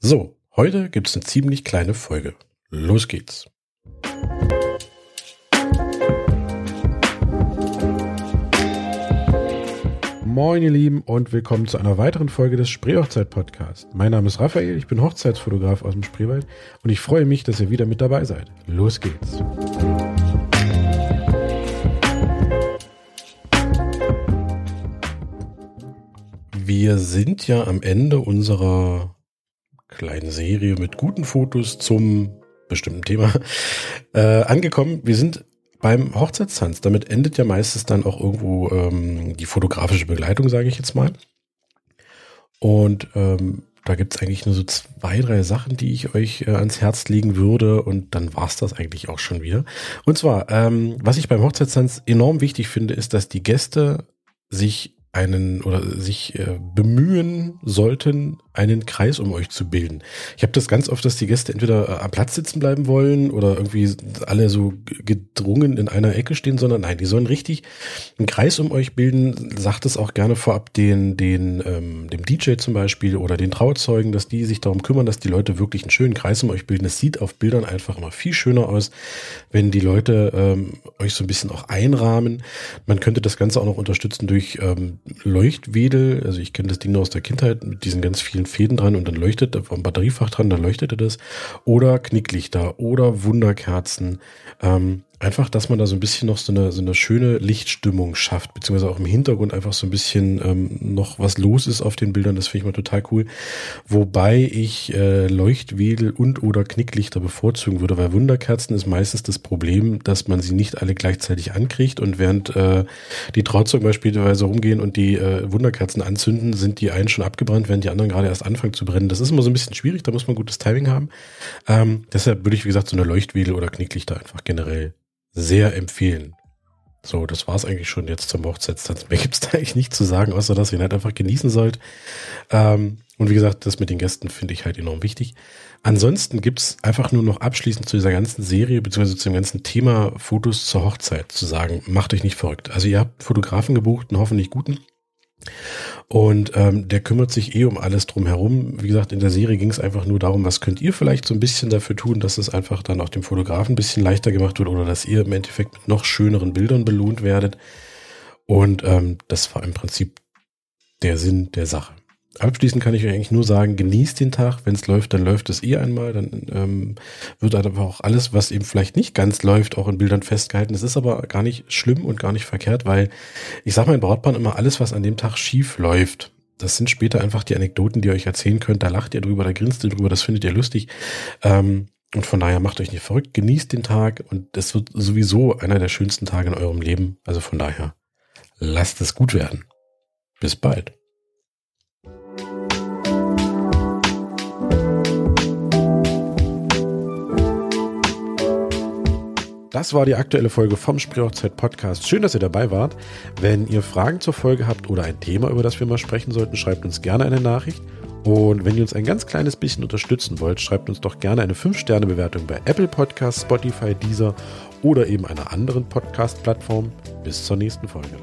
So, heute gibt es eine ziemlich kleine Folge. Los geht's. Moin ihr Lieben und willkommen zu einer weiteren Folge des Spreehochzeit Podcast. Mein Name ist Raphael, ich bin Hochzeitsfotograf aus dem Spreewald und ich freue mich, dass ihr wieder mit dabei seid. Los geht's. Wir sind ja am Ende unserer kleinen Serie mit guten Fotos zum bestimmten Thema äh, angekommen. Wir sind beim Hochzeitstanz. Damit endet ja meistens dann auch irgendwo ähm, die fotografische Begleitung, sage ich jetzt mal. Und ähm, da gibt es eigentlich nur so zwei, drei Sachen, die ich euch äh, ans Herz legen würde. Und dann war's das eigentlich auch schon wieder. Und zwar, ähm, was ich beim Hochzeitstanz enorm wichtig finde, ist, dass die Gäste sich einen oder sich äh, bemühen sollten, einen Kreis um euch zu bilden. Ich habe das ganz oft, dass die Gäste entweder äh, am Platz sitzen bleiben wollen oder irgendwie alle so gedrungen in einer Ecke stehen, sondern nein, die sollen richtig einen Kreis um euch bilden. Sagt es auch gerne vorab den, den, ähm, dem DJ zum Beispiel oder den Trauzeugen, dass die sich darum kümmern, dass die Leute wirklich einen schönen Kreis um euch bilden. Es sieht auf Bildern einfach immer viel schöner aus, wenn die Leute ähm, euch so ein bisschen auch einrahmen. Man könnte das Ganze auch noch unterstützen durch ähm, Leuchtwedel. Also ich kenne das Ding aus der Kindheit mit diesen ganz vielen Fäden dran und dann leuchtet, da war ein Batteriefach dran, dann leuchtete das. Oder Knicklichter oder Wunderkerzen. Ähm, einfach, dass man da so ein bisschen noch so eine, so eine schöne Lichtstimmung schafft, beziehungsweise auch im Hintergrund einfach so ein bisschen ähm, noch was los ist auf den Bildern. Das finde ich mal total cool. Wobei ich äh, Leuchtwedel und oder Knicklichter bevorzugen würde, weil Wunderkerzen ist meistens das Problem, dass man sie nicht alle gleichzeitig ankriegt und während äh, die Trauzeugen beispielsweise rumgehen und die äh, Wunderkerzen anzünden, sind die einen schon abgebrannt, während die anderen gerade erst anfangen zu brennen. Das ist immer so ein bisschen schwierig, da muss man gutes Timing haben. Ähm, deshalb würde ich, wie gesagt, so eine Leuchtwedel oder Knicklichter einfach generell sehr empfehlen. So, das war's eigentlich schon jetzt zum Hochzeitstanz. Mehr gibt's da eigentlich nicht zu sagen, außer dass ihr ihn halt einfach genießen sollt. Ähm, und wie gesagt, das mit den Gästen finde ich halt enorm wichtig. Ansonsten gibt's einfach nur noch abschließend zu dieser ganzen Serie, beziehungsweise zu dem ganzen Thema Fotos zur Hochzeit zu sagen, macht euch nicht verrückt. Also ihr habt Fotografen gebucht, einen hoffentlich guten. Und ähm, der kümmert sich eh um alles drumherum. Wie gesagt, in der Serie ging es einfach nur darum, was könnt ihr vielleicht so ein bisschen dafür tun, dass es einfach dann auch dem Fotografen ein bisschen leichter gemacht wird oder dass ihr im Endeffekt mit noch schöneren Bildern belohnt werdet. Und ähm, das war im Prinzip der Sinn der Sache. Abschließend kann ich euch eigentlich nur sagen, genießt den Tag. Wenn es läuft, dann läuft es eh einmal. Dann ähm, wird aber auch alles, was eben vielleicht nicht ganz läuft, auch in Bildern festgehalten. Das ist aber gar nicht schlimm und gar nicht verkehrt, weil ich sage meinen Brautpaaren immer, alles, was an dem Tag schief läuft, das sind später einfach die Anekdoten, die ihr euch erzählen könnt. Da lacht ihr drüber, da grinst ihr drüber, das findet ihr lustig. Ähm, und von daher macht euch nicht verrückt, genießt den Tag und das wird sowieso einer der schönsten Tage in eurem Leben. Also von daher, lasst es gut werden. Bis bald. Das war die aktuelle Folge vom Spreehochzeit Podcast. Schön, dass ihr dabei wart. Wenn ihr Fragen zur Folge habt oder ein Thema, über das wir mal sprechen sollten, schreibt uns gerne eine Nachricht. Und wenn ihr uns ein ganz kleines bisschen unterstützen wollt, schreibt uns doch gerne eine 5-Sterne-Bewertung bei Apple Podcasts, Spotify, Deezer oder eben einer anderen Podcast-Plattform. Bis zur nächsten Folge.